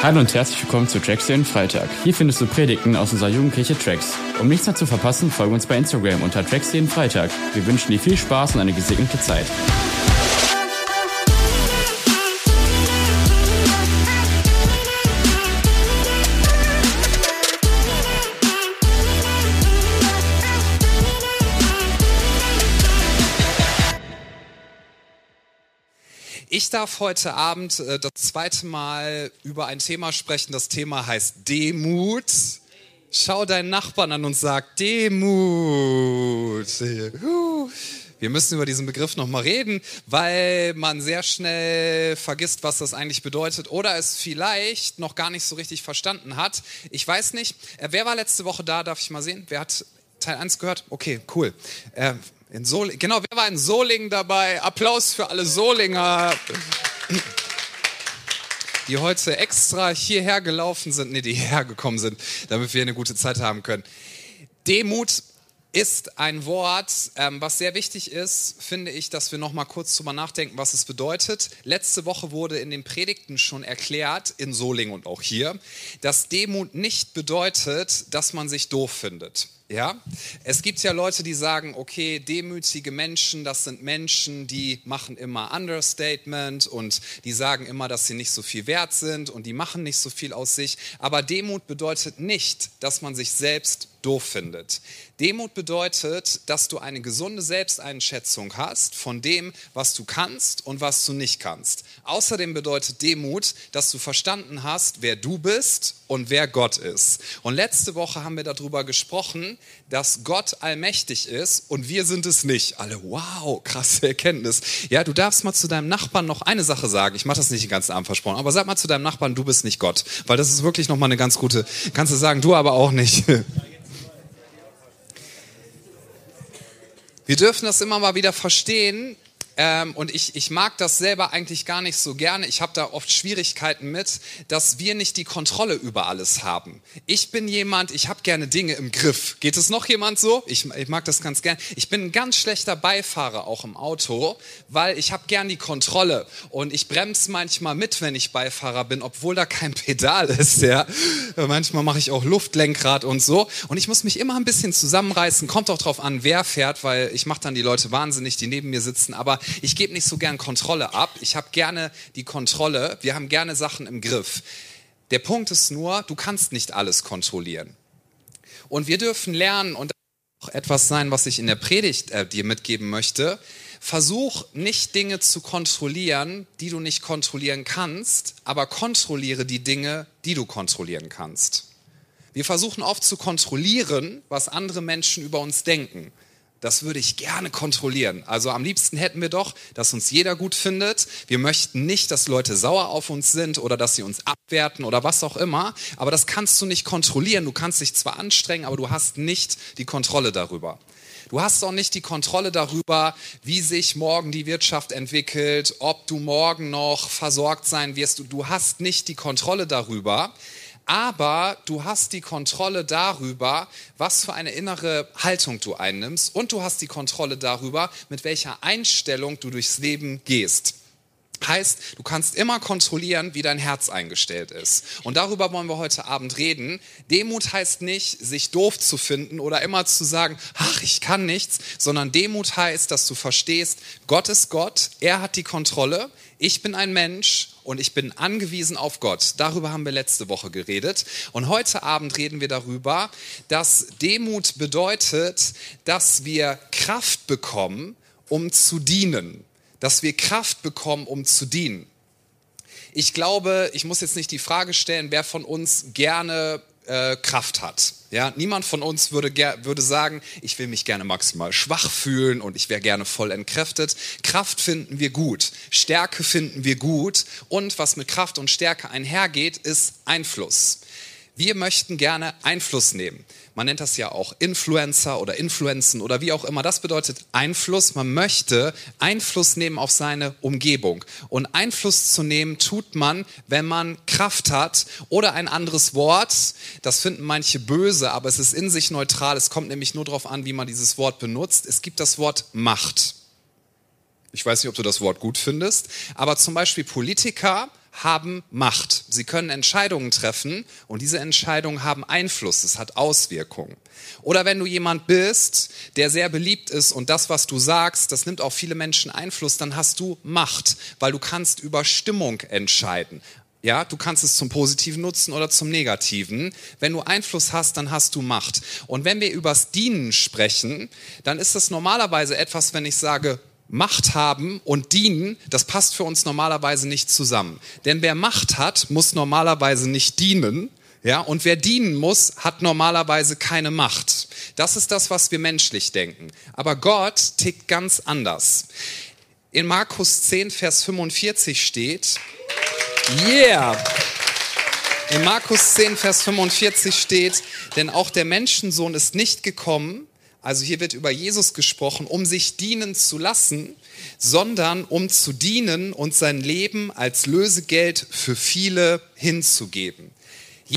Hallo und herzlich willkommen zu Tracks den Freitag. Hier findest du Predigten aus unserer Jugendkirche Tracks. Um nichts mehr zu verpassen, folge uns bei Instagram unter Tracks den Freitag. Wir wünschen dir viel Spaß und eine gesegnete Zeit. Ich darf heute Abend äh, das zweite Mal über ein Thema sprechen. Das Thema heißt Demut. Schau deinen Nachbarn an und sag Demut. Wir müssen über diesen Begriff nochmal reden, weil man sehr schnell vergisst, was das eigentlich bedeutet oder es vielleicht noch gar nicht so richtig verstanden hat. Ich weiß nicht. Äh, wer war letzte Woche da? Darf ich mal sehen? Wer hat Teil 1 gehört? Okay, cool. Äh, in Soling, genau, wer war in Solingen dabei? Applaus für alle Solinger, die heute extra hierher gelaufen sind, nee, die hierher gekommen sind, damit wir eine gute Zeit haben können. Demut ist ein Wort, ähm, was sehr wichtig ist, finde ich, dass wir noch mal kurz drüber nachdenken, was es bedeutet. Letzte Woche wurde in den Predigten schon erklärt, in Solingen und auch hier, dass Demut nicht bedeutet, dass man sich doof findet. Ja, es gibt ja Leute, die sagen, okay, demütige Menschen, das sind Menschen, die machen immer Understatement und die sagen immer, dass sie nicht so viel wert sind und die machen nicht so viel aus sich. Aber Demut bedeutet nicht, dass man sich selbst doof findet. Demut bedeutet, dass du eine gesunde Selbsteinschätzung hast von dem, was du kannst und was du nicht kannst. Außerdem bedeutet Demut, dass du verstanden hast, wer du bist und wer Gott ist. Und letzte Woche haben wir darüber gesprochen, dass Gott allmächtig ist und wir sind es nicht. Alle, wow, krasse Erkenntnis. Ja, du darfst mal zu deinem Nachbarn noch eine Sache sagen. Ich mache das nicht den ganzen Abend versprochen, aber sag mal zu deinem Nachbarn, du bist nicht Gott. Weil das ist wirklich nochmal eine ganz gute, kannst du sagen, du aber auch nicht. Wir dürfen das immer mal wieder verstehen, ähm, und ich, ich mag das selber eigentlich gar nicht so gerne. Ich habe da oft Schwierigkeiten mit, dass wir nicht die Kontrolle über alles haben. Ich bin jemand, ich habe gerne Dinge im Griff. Geht es noch jemand so? Ich, ich mag das ganz gern. Ich bin ein ganz schlechter Beifahrer auch im Auto, weil ich habe gern die Kontrolle und ich bremse manchmal mit, wenn ich Beifahrer bin, obwohl da kein Pedal ist. Ja. Manchmal mache ich auch Luftlenkrad und so und ich muss mich immer ein bisschen zusammenreißen. Kommt auch drauf an, wer fährt, weil ich mache dann die Leute wahnsinnig, die neben mir sitzen. Aber ich gebe nicht so gern Kontrolle ab. Ich habe gerne die Kontrolle. Wir haben gerne Sachen im Griff. Der Punkt ist nur, du kannst nicht alles kontrollieren. Und wir dürfen lernen, und auch etwas sein, was ich in der Predigt äh, dir mitgeben möchte, versuch nicht Dinge zu kontrollieren, die du nicht kontrollieren kannst, aber kontrolliere die Dinge, die du kontrollieren kannst. Wir versuchen oft zu kontrollieren, was andere Menschen über uns denken. Das würde ich gerne kontrollieren. Also am liebsten hätten wir doch, dass uns jeder gut findet. Wir möchten nicht, dass Leute sauer auf uns sind oder dass sie uns abwerten oder was auch immer. Aber das kannst du nicht kontrollieren. Du kannst dich zwar anstrengen, aber du hast nicht die Kontrolle darüber. Du hast auch nicht die Kontrolle darüber, wie sich morgen die Wirtschaft entwickelt, ob du morgen noch versorgt sein wirst. Du hast nicht die Kontrolle darüber aber du hast die Kontrolle darüber, was für eine innere Haltung du einnimmst und du hast die Kontrolle darüber, mit welcher Einstellung du durchs Leben gehst. Heißt, du kannst immer kontrollieren, wie dein Herz eingestellt ist. Und darüber wollen wir heute Abend reden. Demut heißt nicht, sich doof zu finden oder immer zu sagen, ach, ich kann nichts, sondern Demut heißt, dass du verstehst, Gott ist Gott, er hat die Kontrolle, ich bin ein Mensch und ich bin angewiesen auf Gott. Darüber haben wir letzte Woche geredet. Und heute Abend reden wir darüber, dass Demut bedeutet, dass wir Kraft bekommen, um zu dienen dass wir Kraft bekommen, um zu dienen. Ich glaube, ich muss jetzt nicht die Frage stellen, wer von uns gerne äh, Kraft hat. Ja, niemand von uns würde, würde sagen, ich will mich gerne maximal schwach fühlen und ich wäre gerne voll entkräftet. Kraft finden wir gut, Stärke finden wir gut und was mit Kraft und Stärke einhergeht, ist Einfluss. Wir möchten gerne Einfluss nehmen. Man nennt das ja auch Influencer oder Influenzen oder wie auch immer. Das bedeutet Einfluss. Man möchte Einfluss nehmen auf seine Umgebung. Und Einfluss zu nehmen tut man, wenn man Kraft hat oder ein anderes Wort. Das finden manche böse, aber es ist in sich neutral. Es kommt nämlich nur darauf an, wie man dieses Wort benutzt. Es gibt das Wort Macht. Ich weiß nicht, ob du das Wort gut findest, aber zum Beispiel Politiker haben Macht. Sie können Entscheidungen treffen und diese Entscheidungen haben Einfluss, es hat Auswirkungen. Oder wenn du jemand bist, der sehr beliebt ist und das, was du sagst, das nimmt auf viele Menschen Einfluss, dann hast du Macht, weil du kannst über Stimmung entscheiden. Ja, du kannst es zum Positiven nutzen oder zum Negativen. Wenn du Einfluss hast, dann hast du Macht. Und wenn wir übers Dienen sprechen, dann ist das normalerweise etwas, wenn ich sage, Macht haben und dienen, das passt für uns normalerweise nicht zusammen. Denn wer Macht hat, muss normalerweise nicht dienen. Ja, und wer dienen muss, hat normalerweise keine Macht. Das ist das, was wir menschlich denken. Aber Gott tickt ganz anders. In Markus 10, Vers 45 steht, Yeah! In Markus 10, Vers 45 steht, denn auch der Menschensohn ist nicht gekommen, also hier wird über Jesus gesprochen, um sich dienen zu lassen, sondern um zu dienen und sein Leben als Lösegeld für viele hinzugeben.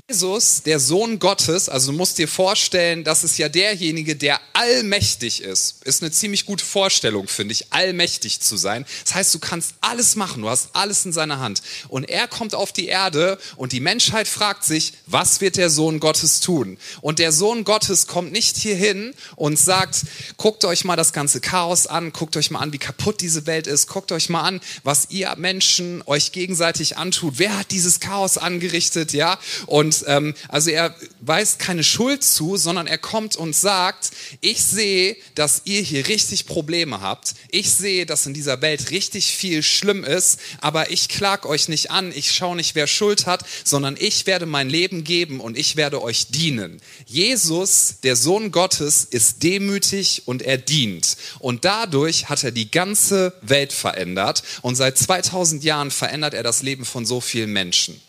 Jesus, der Sohn Gottes, also du musst dir vorstellen, das ist ja derjenige, der allmächtig ist. Ist eine ziemlich gute Vorstellung, finde ich, allmächtig zu sein. Das heißt, du kannst alles machen, du hast alles in seiner Hand. Und er kommt auf die Erde und die Menschheit fragt sich, was wird der Sohn Gottes tun? Und der Sohn Gottes kommt nicht hierhin und sagt, guckt euch mal das ganze Chaos an, guckt euch mal an, wie kaputt diese Welt ist, guckt euch mal an, was ihr Menschen euch gegenseitig antut. Wer hat dieses Chaos angerichtet, ja? Und und ähm, also er weist keine Schuld zu, sondern er kommt und sagt, ich sehe, dass ihr hier richtig Probleme habt. Ich sehe, dass in dieser Welt richtig viel schlimm ist, aber ich klag euch nicht an, ich schaue nicht, wer Schuld hat, sondern ich werde mein Leben geben und ich werde euch dienen. Jesus, der Sohn Gottes, ist demütig und er dient. Und dadurch hat er die ganze Welt verändert und seit 2000 Jahren verändert er das Leben von so vielen Menschen.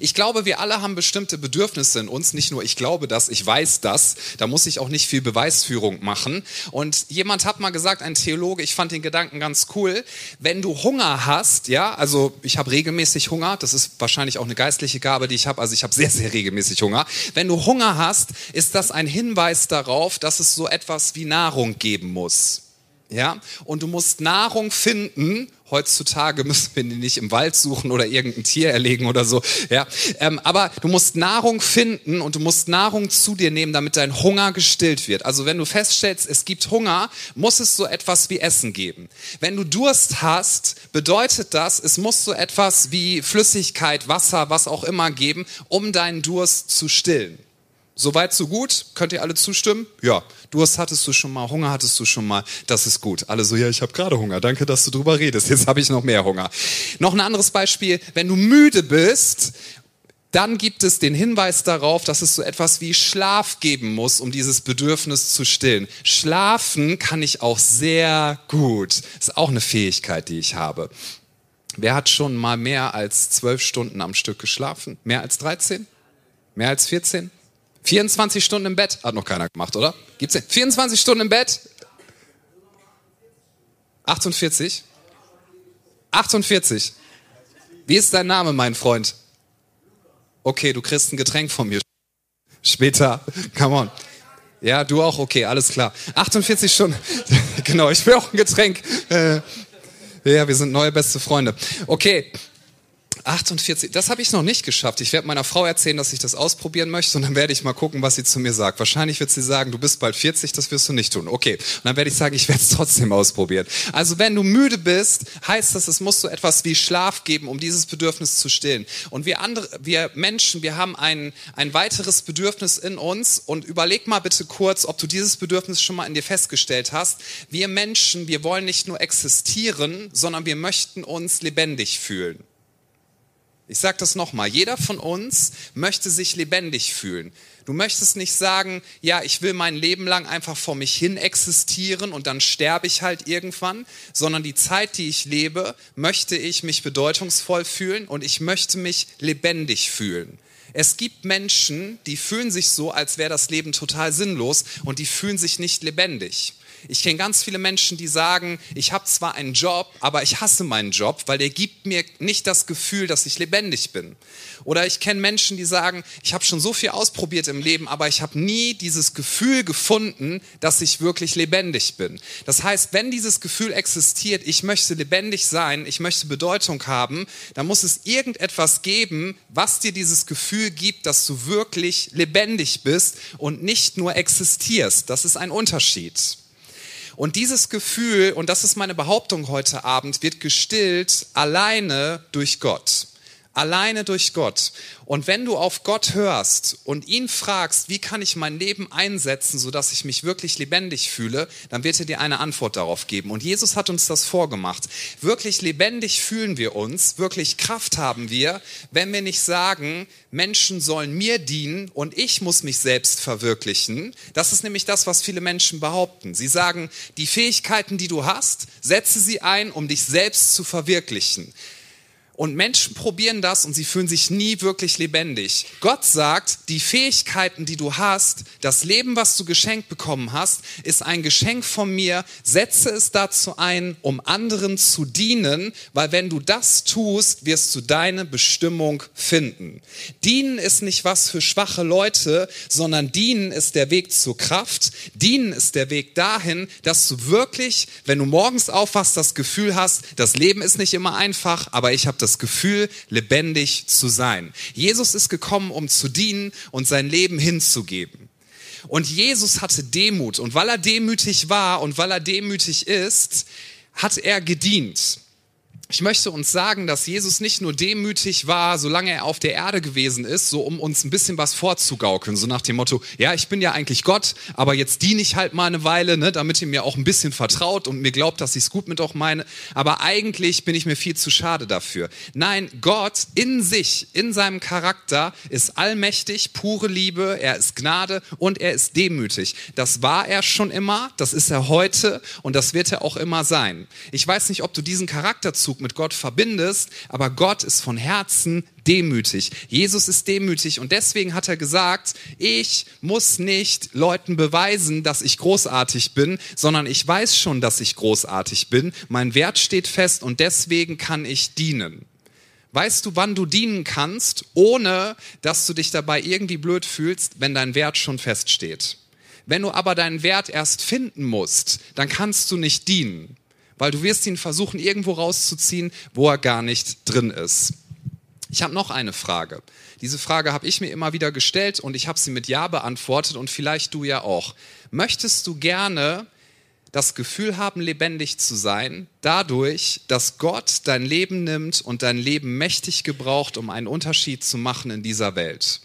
Ich glaube, wir alle haben bestimmte Bedürfnisse in uns. Nicht nur ich glaube das, ich weiß das. Da muss ich auch nicht viel Beweisführung machen. Und jemand hat mal gesagt, ein Theologe, ich fand den Gedanken ganz cool. Wenn du Hunger hast, ja, also ich habe regelmäßig Hunger. Das ist wahrscheinlich auch eine geistliche Gabe, die ich habe. Also ich habe sehr, sehr regelmäßig Hunger. Wenn du Hunger hast, ist das ein Hinweis darauf, dass es so etwas wie Nahrung geben muss. Ja, und du musst Nahrung finden, Heutzutage müssen wir die nicht im Wald suchen oder irgendein Tier erlegen oder so. Ja, ähm, aber du musst Nahrung finden und du musst Nahrung zu dir nehmen, damit dein Hunger gestillt wird. Also wenn du feststellst, es gibt Hunger, muss es so etwas wie Essen geben. Wenn du Durst hast, bedeutet das, es muss so etwas wie Flüssigkeit, Wasser, was auch immer geben, um deinen Durst zu stillen. Soweit, so gut. Könnt ihr alle zustimmen? Ja. Durst hattest du schon mal, Hunger hattest du schon mal. Das ist gut. Alle so, ja, ich habe gerade Hunger. Danke, dass du drüber redest. Jetzt habe ich noch mehr Hunger. Noch ein anderes Beispiel. Wenn du müde bist, dann gibt es den Hinweis darauf, dass es so etwas wie Schlaf geben muss, um dieses Bedürfnis zu stillen. Schlafen kann ich auch sehr gut. Ist auch eine Fähigkeit, die ich habe. Wer hat schon mal mehr als zwölf Stunden am Stück geschlafen? Mehr als 13? Mehr als 14? 24 Stunden im Bett? Hat noch keiner gemacht, oder? Gibt's denn? 24 Stunden im Bett? 48? 48. Wie ist dein Name, mein Freund? Okay, du kriegst ein Getränk von mir. Später. Come on. Ja, du auch? Okay, alles klar. 48 Stunden. genau, ich will auch ein Getränk. Äh, ja, wir sind neue beste Freunde. Okay. 48, das habe ich noch nicht geschafft. Ich werde meiner Frau erzählen, dass ich das ausprobieren möchte und dann werde ich mal gucken, was sie zu mir sagt. Wahrscheinlich wird sie sagen, du bist bald 40, das wirst du nicht tun. Okay, und dann werde ich sagen, ich werde es trotzdem ausprobieren. Also wenn du müde bist, heißt das, es muss so etwas wie Schlaf geben, um dieses Bedürfnis zu stillen. Und wir andere, wir Menschen, wir haben ein, ein weiteres Bedürfnis in uns und überleg mal bitte kurz, ob du dieses Bedürfnis schon mal in dir festgestellt hast. Wir Menschen, wir wollen nicht nur existieren, sondern wir möchten uns lebendig fühlen. Ich sage das nochmal, jeder von uns möchte sich lebendig fühlen. Du möchtest nicht sagen, ja, ich will mein Leben lang einfach vor mich hin existieren und dann sterbe ich halt irgendwann, sondern die Zeit, die ich lebe, möchte ich mich bedeutungsvoll fühlen und ich möchte mich lebendig fühlen. Es gibt Menschen, die fühlen sich so, als wäre das Leben total sinnlos und die fühlen sich nicht lebendig. Ich kenne ganz viele Menschen, die sagen, ich habe zwar einen Job, aber ich hasse meinen Job, weil der gibt mir nicht das Gefühl, dass ich lebendig bin. Oder ich kenne Menschen, die sagen, ich habe schon so viel ausprobiert im Leben, aber ich habe nie dieses Gefühl gefunden, dass ich wirklich lebendig bin. Das heißt, wenn dieses Gefühl existiert, ich möchte lebendig sein, ich möchte Bedeutung haben, dann muss es irgendetwas geben, was dir dieses Gefühl gibt, dass du wirklich lebendig bist und nicht nur existierst. Das ist ein Unterschied. Und dieses Gefühl, und das ist meine Behauptung heute Abend, wird gestillt alleine durch Gott alleine durch Gott. Und wenn du auf Gott hörst und ihn fragst, wie kann ich mein Leben einsetzen, sodass ich mich wirklich lebendig fühle, dann wird er dir eine Antwort darauf geben. Und Jesus hat uns das vorgemacht. Wirklich lebendig fühlen wir uns, wirklich Kraft haben wir, wenn wir nicht sagen, Menschen sollen mir dienen und ich muss mich selbst verwirklichen. Das ist nämlich das, was viele Menschen behaupten. Sie sagen, die Fähigkeiten, die du hast, setze sie ein, um dich selbst zu verwirklichen. Und Menschen probieren das und sie fühlen sich nie wirklich lebendig. Gott sagt, die Fähigkeiten, die du hast, das Leben, was du geschenkt bekommen hast, ist ein Geschenk von mir. Setze es dazu ein, um anderen zu dienen, weil wenn du das tust, wirst du deine Bestimmung finden. Dienen ist nicht was für schwache Leute, sondern dienen ist der Weg zur Kraft. Dienen ist der Weg dahin, dass du wirklich, wenn du morgens aufwachst, das Gefühl hast, das Leben ist nicht immer einfach, aber ich habe das Gefühl, lebendig zu sein. Jesus ist gekommen, um zu dienen und sein Leben hinzugeben. Und Jesus hatte Demut. Und weil er demütig war und weil er demütig ist, hat er gedient. Ich möchte uns sagen, dass Jesus nicht nur demütig war, solange er auf der Erde gewesen ist, so um uns ein bisschen was vorzugaukeln, so nach dem Motto, ja, ich bin ja eigentlich Gott, aber jetzt diene ich halt mal eine Weile, ne, damit ihr mir auch ein bisschen vertraut und mir glaubt, dass ich es gut mit euch meine, aber eigentlich bin ich mir viel zu schade dafür. Nein, Gott in sich, in seinem Charakter ist allmächtig, pure Liebe, er ist Gnade und er ist demütig. Das war er schon immer, das ist er heute und das wird er auch immer sein. Ich weiß nicht, ob du diesen Charakterzug mit Gott verbindest, aber Gott ist von Herzen demütig. Jesus ist demütig und deswegen hat er gesagt, ich muss nicht Leuten beweisen, dass ich großartig bin, sondern ich weiß schon, dass ich großartig bin. Mein Wert steht fest und deswegen kann ich dienen. Weißt du, wann du dienen kannst, ohne dass du dich dabei irgendwie blöd fühlst, wenn dein Wert schon feststeht? Wenn du aber deinen Wert erst finden musst, dann kannst du nicht dienen weil du wirst ihn versuchen, irgendwo rauszuziehen, wo er gar nicht drin ist. Ich habe noch eine Frage. Diese Frage habe ich mir immer wieder gestellt und ich habe sie mit Ja beantwortet und vielleicht du ja auch. Möchtest du gerne das Gefühl haben, lebendig zu sein, dadurch, dass Gott dein Leben nimmt und dein Leben mächtig gebraucht, um einen Unterschied zu machen in dieser Welt?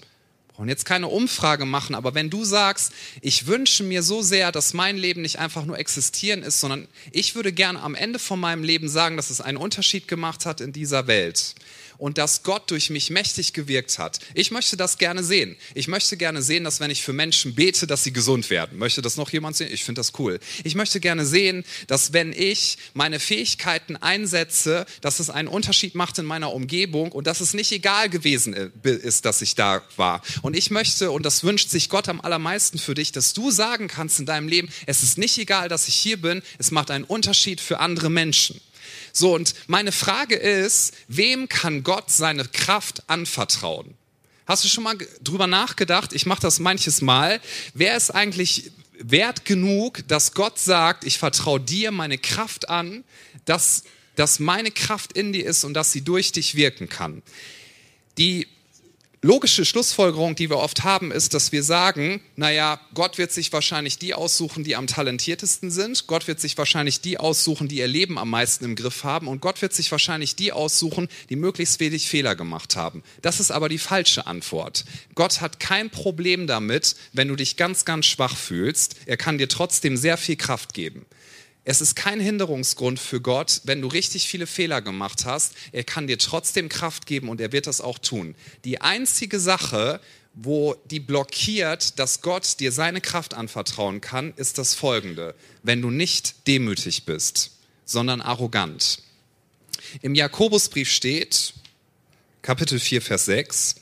Brauchen jetzt keine Umfrage machen, aber wenn du sagst, ich wünsche mir so sehr, dass mein Leben nicht einfach nur existieren ist, sondern ich würde gerne am Ende von meinem Leben sagen, dass es einen Unterschied gemacht hat in dieser Welt, und dass Gott durch mich mächtig gewirkt hat. Ich möchte das gerne sehen. Ich möchte gerne sehen, dass wenn ich für Menschen bete, dass sie gesund werden. Möchte das noch jemand sehen? Ich finde das cool. Ich möchte gerne sehen, dass wenn ich meine Fähigkeiten einsetze, dass es einen Unterschied macht in meiner Umgebung und dass es nicht egal gewesen ist, dass ich da war. Und ich möchte, und das wünscht sich Gott am allermeisten für dich, dass du sagen kannst in deinem Leben, es ist nicht egal, dass ich hier bin, es macht einen Unterschied für andere Menschen. So, und meine Frage ist, wem kann Gott seine Kraft anvertrauen? Hast du schon mal drüber nachgedacht? Ich mache das manches Mal. Wer ist eigentlich wert genug, dass Gott sagt, ich vertraue dir meine Kraft an, dass, dass meine Kraft in dir ist und dass sie durch dich wirken kann? Die logische Schlussfolgerung, die wir oft haben, ist, dass wir sagen, naja, Gott wird sich wahrscheinlich die aussuchen, die am talentiertesten sind. Gott wird sich wahrscheinlich die aussuchen, die ihr Leben am meisten im Griff haben. Und Gott wird sich wahrscheinlich die aussuchen, die möglichst wenig Fehler gemacht haben. Das ist aber die falsche Antwort. Gott hat kein Problem damit, wenn du dich ganz, ganz schwach fühlst. Er kann dir trotzdem sehr viel Kraft geben. Es ist kein Hinderungsgrund für Gott, wenn du richtig viele Fehler gemacht hast. Er kann dir trotzdem Kraft geben und er wird das auch tun. Die einzige Sache, wo die blockiert, dass Gott dir seine Kraft anvertrauen kann, ist das folgende. Wenn du nicht demütig bist, sondern arrogant. Im Jakobusbrief steht, Kapitel 4, Vers 6,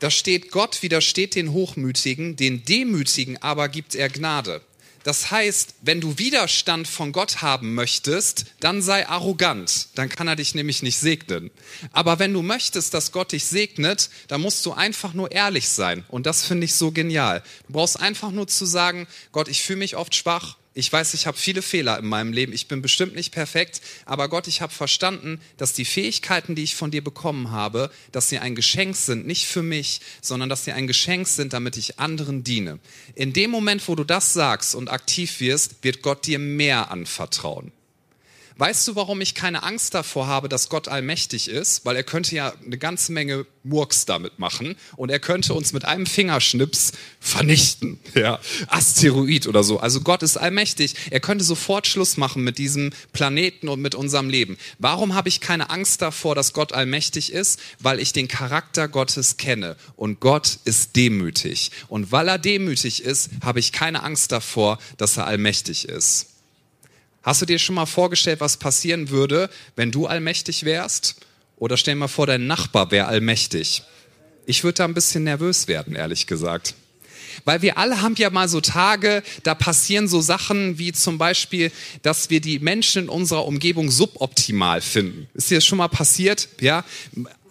da steht, Gott widersteht den Hochmütigen, den Demütigen aber gibt er Gnade. Das heißt, wenn du Widerstand von Gott haben möchtest, dann sei arrogant, dann kann er dich nämlich nicht segnen. Aber wenn du möchtest, dass Gott dich segnet, dann musst du einfach nur ehrlich sein. Und das finde ich so genial. Du brauchst einfach nur zu sagen, Gott, ich fühle mich oft schwach, ich weiß, ich habe viele Fehler in meinem Leben. Ich bin bestimmt nicht perfekt, aber Gott, ich habe verstanden, dass die Fähigkeiten, die ich von dir bekommen habe, dass sie ein Geschenk sind, nicht für mich, sondern dass sie ein Geschenk sind, damit ich anderen diene. In dem Moment, wo du das sagst und aktiv wirst, wird Gott dir mehr anvertrauen. Weißt du, warum ich keine Angst davor habe, dass Gott allmächtig ist? Weil er könnte ja eine ganze Menge Murks damit machen und er könnte uns mit einem Fingerschnips vernichten. Ja, Asteroid oder so. Also Gott ist allmächtig. Er könnte sofort Schluss machen mit diesem Planeten und mit unserem Leben. Warum habe ich keine Angst davor, dass Gott allmächtig ist? Weil ich den Charakter Gottes kenne und Gott ist demütig. Und weil er demütig ist, habe ich keine Angst davor, dass er allmächtig ist. Hast du dir schon mal vorgestellt, was passieren würde, wenn du allmächtig wärst? Oder stell dir mal vor, dein Nachbar wäre allmächtig. Ich würde da ein bisschen nervös werden, ehrlich gesagt. Weil wir alle haben ja mal so Tage, da passieren so Sachen wie zum Beispiel, dass wir die Menschen in unserer Umgebung suboptimal finden. Ist dir das schon mal passiert? Ja.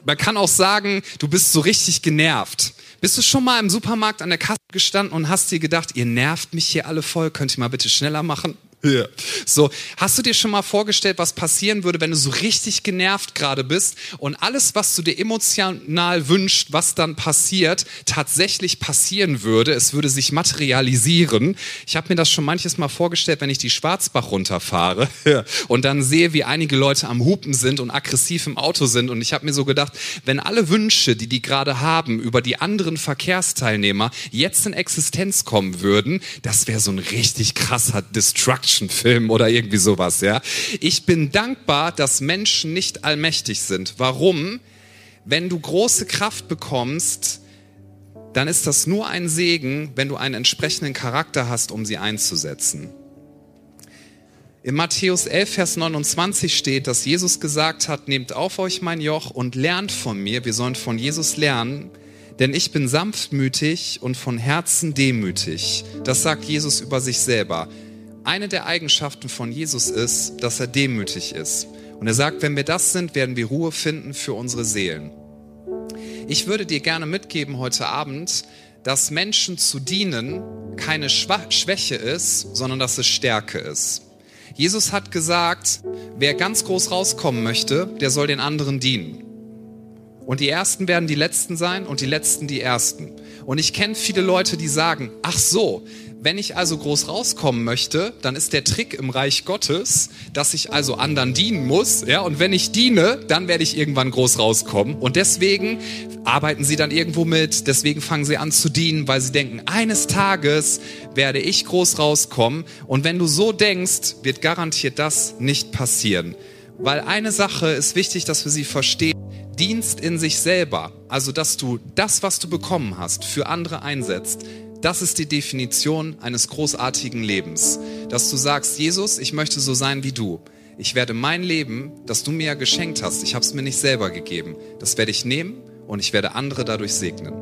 Man kann auch sagen, du bist so richtig genervt. Bist du schon mal im Supermarkt an der Kasse gestanden und hast dir gedacht, ihr nervt mich hier alle voll, könnt ihr mal bitte schneller machen? Ja. So, hast du dir schon mal vorgestellt, was passieren würde, wenn du so richtig genervt gerade bist und alles, was du dir emotional wünschst, was dann passiert, tatsächlich passieren würde? Es würde sich materialisieren. Ich habe mir das schon manches Mal vorgestellt, wenn ich die Schwarzbach runterfahre und dann sehe, wie einige Leute am Hupen sind und aggressiv im Auto sind. Und ich habe mir so gedacht, wenn alle Wünsche, die die gerade haben, über die anderen Verkehrsteilnehmer jetzt in Existenz kommen würden, das wäre so ein richtig krasser Destruction Actionfilm oder irgendwie sowas, ja. Ich bin dankbar, dass Menschen nicht allmächtig sind. Warum? Wenn du große Kraft bekommst, dann ist das nur ein Segen, wenn du einen entsprechenden Charakter hast, um sie einzusetzen. In Matthäus 11, Vers 29 steht, dass Jesus gesagt hat, nehmt auf euch mein Joch und lernt von mir. Wir sollen von Jesus lernen, denn ich bin sanftmütig und von Herzen demütig. Das sagt Jesus über sich selber eine der Eigenschaften von Jesus ist, dass er demütig ist. Und er sagt, wenn wir das sind, werden wir Ruhe finden für unsere Seelen. Ich würde dir gerne mitgeben heute Abend, dass Menschen zu dienen keine Schwäche ist, sondern dass es Stärke ist. Jesus hat gesagt, wer ganz groß rauskommen möchte, der soll den anderen dienen. Und die Ersten werden die Letzten sein und die Letzten die Ersten. Und ich kenne viele Leute, die sagen, ach so, wenn ich also groß rauskommen möchte, dann ist der Trick im Reich Gottes, dass ich also anderen dienen muss. Ja, und wenn ich diene, dann werde ich irgendwann groß rauskommen. Und deswegen arbeiten sie dann irgendwo mit. Deswegen fangen sie an zu dienen, weil sie denken, eines Tages werde ich groß rauskommen. Und wenn du so denkst, wird garantiert das nicht passieren. Weil eine Sache ist wichtig, dass wir sie verstehen. Dienst in sich selber, also dass du das, was du bekommen hast, für andere einsetzt, das ist die Definition eines großartigen Lebens. Dass du sagst, Jesus, ich möchte so sein wie du. Ich werde mein Leben, das du mir geschenkt hast, ich habe es mir nicht selber gegeben, das werde ich nehmen und ich werde andere dadurch segnen.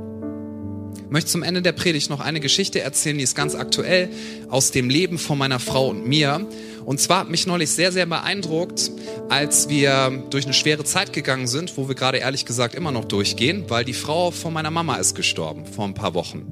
Ich möchte zum Ende der Predigt noch eine Geschichte erzählen, die ist ganz aktuell aus dem Leben von meiner Frau und mir. Und zwar hat mich neulich sehr, sehr beeindruckt, als wir durch eine schwere Zeit gegangen sind, wo wir gerade ehrlich gesagt immer noch durchgehen, weil die Frau von meiner Mama ist gestorben vor ein paar Wochen.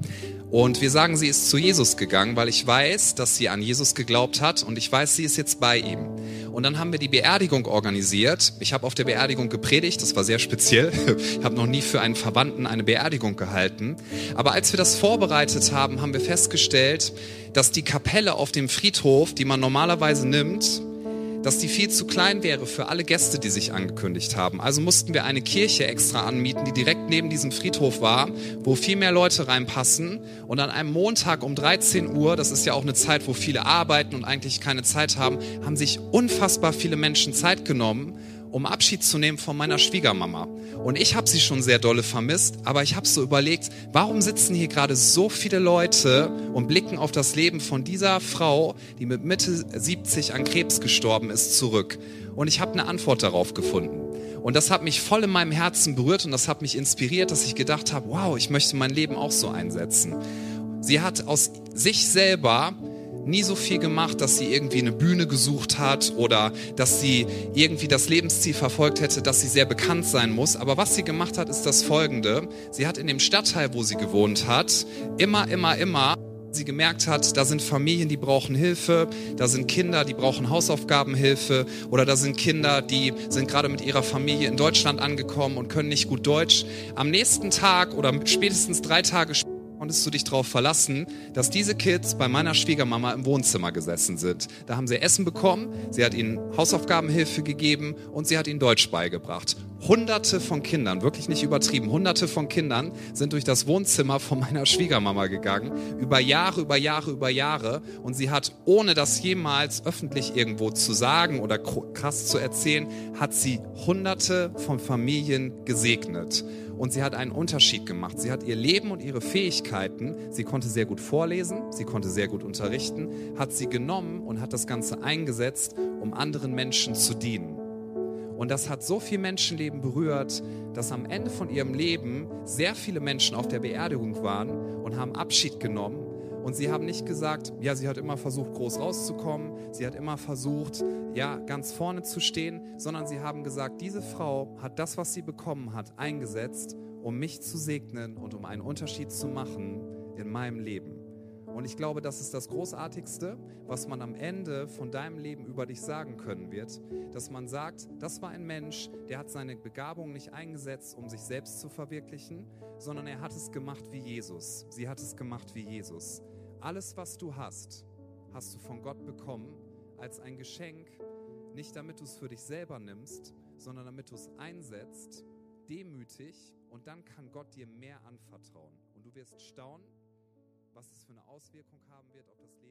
Und wir sagen, sie ist zu Jesus gegangen, weil ich weiß, dass sie an Jesus geglaubt hat und ich weiß, sie ist jetzt bei ihm. Und dann haben wir die Beerdigung organisiert. Ich habe auf der Beerdigung gepredigt, das war sehr speziell. Ich habe noch nie für einen Verwandten eine Beerdigung gehalten. Aber als wir das vorbereitet haben, haben wir festgestellt, dass die Kapelle auf dem Friedhof, die man normalerweise nimmt, dass die viel zu klein wäre für alle Gäste, die sich angekündigt haben. Also mussten wir eine Kirche extra anmieten, die direkt neben diesem Friedhof war, wo viel mehr Leute reinpassen. Und an einem Montag um 13 Uhr, das ist ja auch eine Zeit, wo viele arbeiten und eigentlich keine Zeit haben, haben sich unfassbar viele Menschen Zeit genommen um Abschied zu nehmen von meiner Schwiegermama. Und ich habe sie schon sehr dolle vermisst, aber ich habe so überlegt, warum sitzen hier gerade so viele Leute und blicken auf das Leben von dieser Frau, die mit Mitte 70 an Krebs gestorben ist, zurück. Und ich habe eine Antwort darauf gefunden. Und das hat mich voll in meinem Herzen berührt und das hat mich inspiriert, dass ich gedacht habe, wow, ich möchte mein Leben auch so einsetzen. Sie hat aus sich selber nie so viel gemacht, dass sie irgendwie eine Bühne gesucht hat oder dass sie irgendwie das Lebensziel verfolgt hätte, dass sie sehr bekannt sein muss. Aber was sie gemacht hat, ist das Folgende. Sie hat in dem Stadtteil, wo sie gewohnt hat, immer, immer, immer sie gemerkt hat, da sind Familien, die brauchen Hilfe, da sind Kinder, die brauchen Hausaufgabenhilfe oder da sind Kinder, die sind gerade mit ihrer Familie in Deutschland angekommen und können nicht gut Deutsch. Am nächsten Tag oder spätestens drei Tage später konntest du dich darauf verlassen, dass diese Kids bei meiner Schwiegermama im Wohnzimmer gesessen sind. Da haben sie Essen bekommen, sie hat ihnen Hausaufgabenhilfe gegeben und sie hat ihnen Deutsch beigebracht. Hunderte von Kindern, wirklich nicht übertrieben, hunderte von Kindern sind durch das Wohnzimmer von meiner Schwiegermama gegangen, über Jahre, über Jahre, über Jahre. Und sie hat, ohne das jemals öffentlich irgendwo zu sagen oder krass zu erzählen, hat sie hunderte von Familien gesegnet und sie hat einen Unterschied gemacht. Sie hat ihr Leben und ihre Fähigkeiten, sie konnte sehr gut vorlesen, sie konnte sehr gut unterrichten, hat sie genommen und hat das Ganze eingesetzt, um anderen Menschen zu dienen. Und das hat so viel Menschenleben berührt, dass am Ende von ihrem Leben sehr viele Menschen auf der Beerdigung waren und haben Abschied genommen und sie haben nicht gesagt, ja, sie hat immer versucht, groß rauszukommen, sie hat immer versucht, ja, ganz vorne zu stehen, sondern sie haben gesagt, diese Frau hat das, was sie bekommen hat, eingesetzt, um mich zu segnen und um einen Unterschied zu machen in meinem Leben. Und ich glaube, das ist das Großartigste, was man am Ende von deinem Leben über dich sagen können wird, dass man sagt, das war ein Mensch, der hat seine Begabung nicht eingesetzt, um sich selbst zu verwirklichen, sondern er hat es gemacht wie Jesus. Sie hat es gemacht wie Jesus. Alles, was du hast, hast du von Gott bekommen als ein Geschenk, nicht damit du es für dich selber nimmst, sondern damit du es einsetzt, demütig, und dann kann Gott dir mehr anvertrauen. Und du wirst staunen, was es für eine Auswirkung haben wird auf das Leben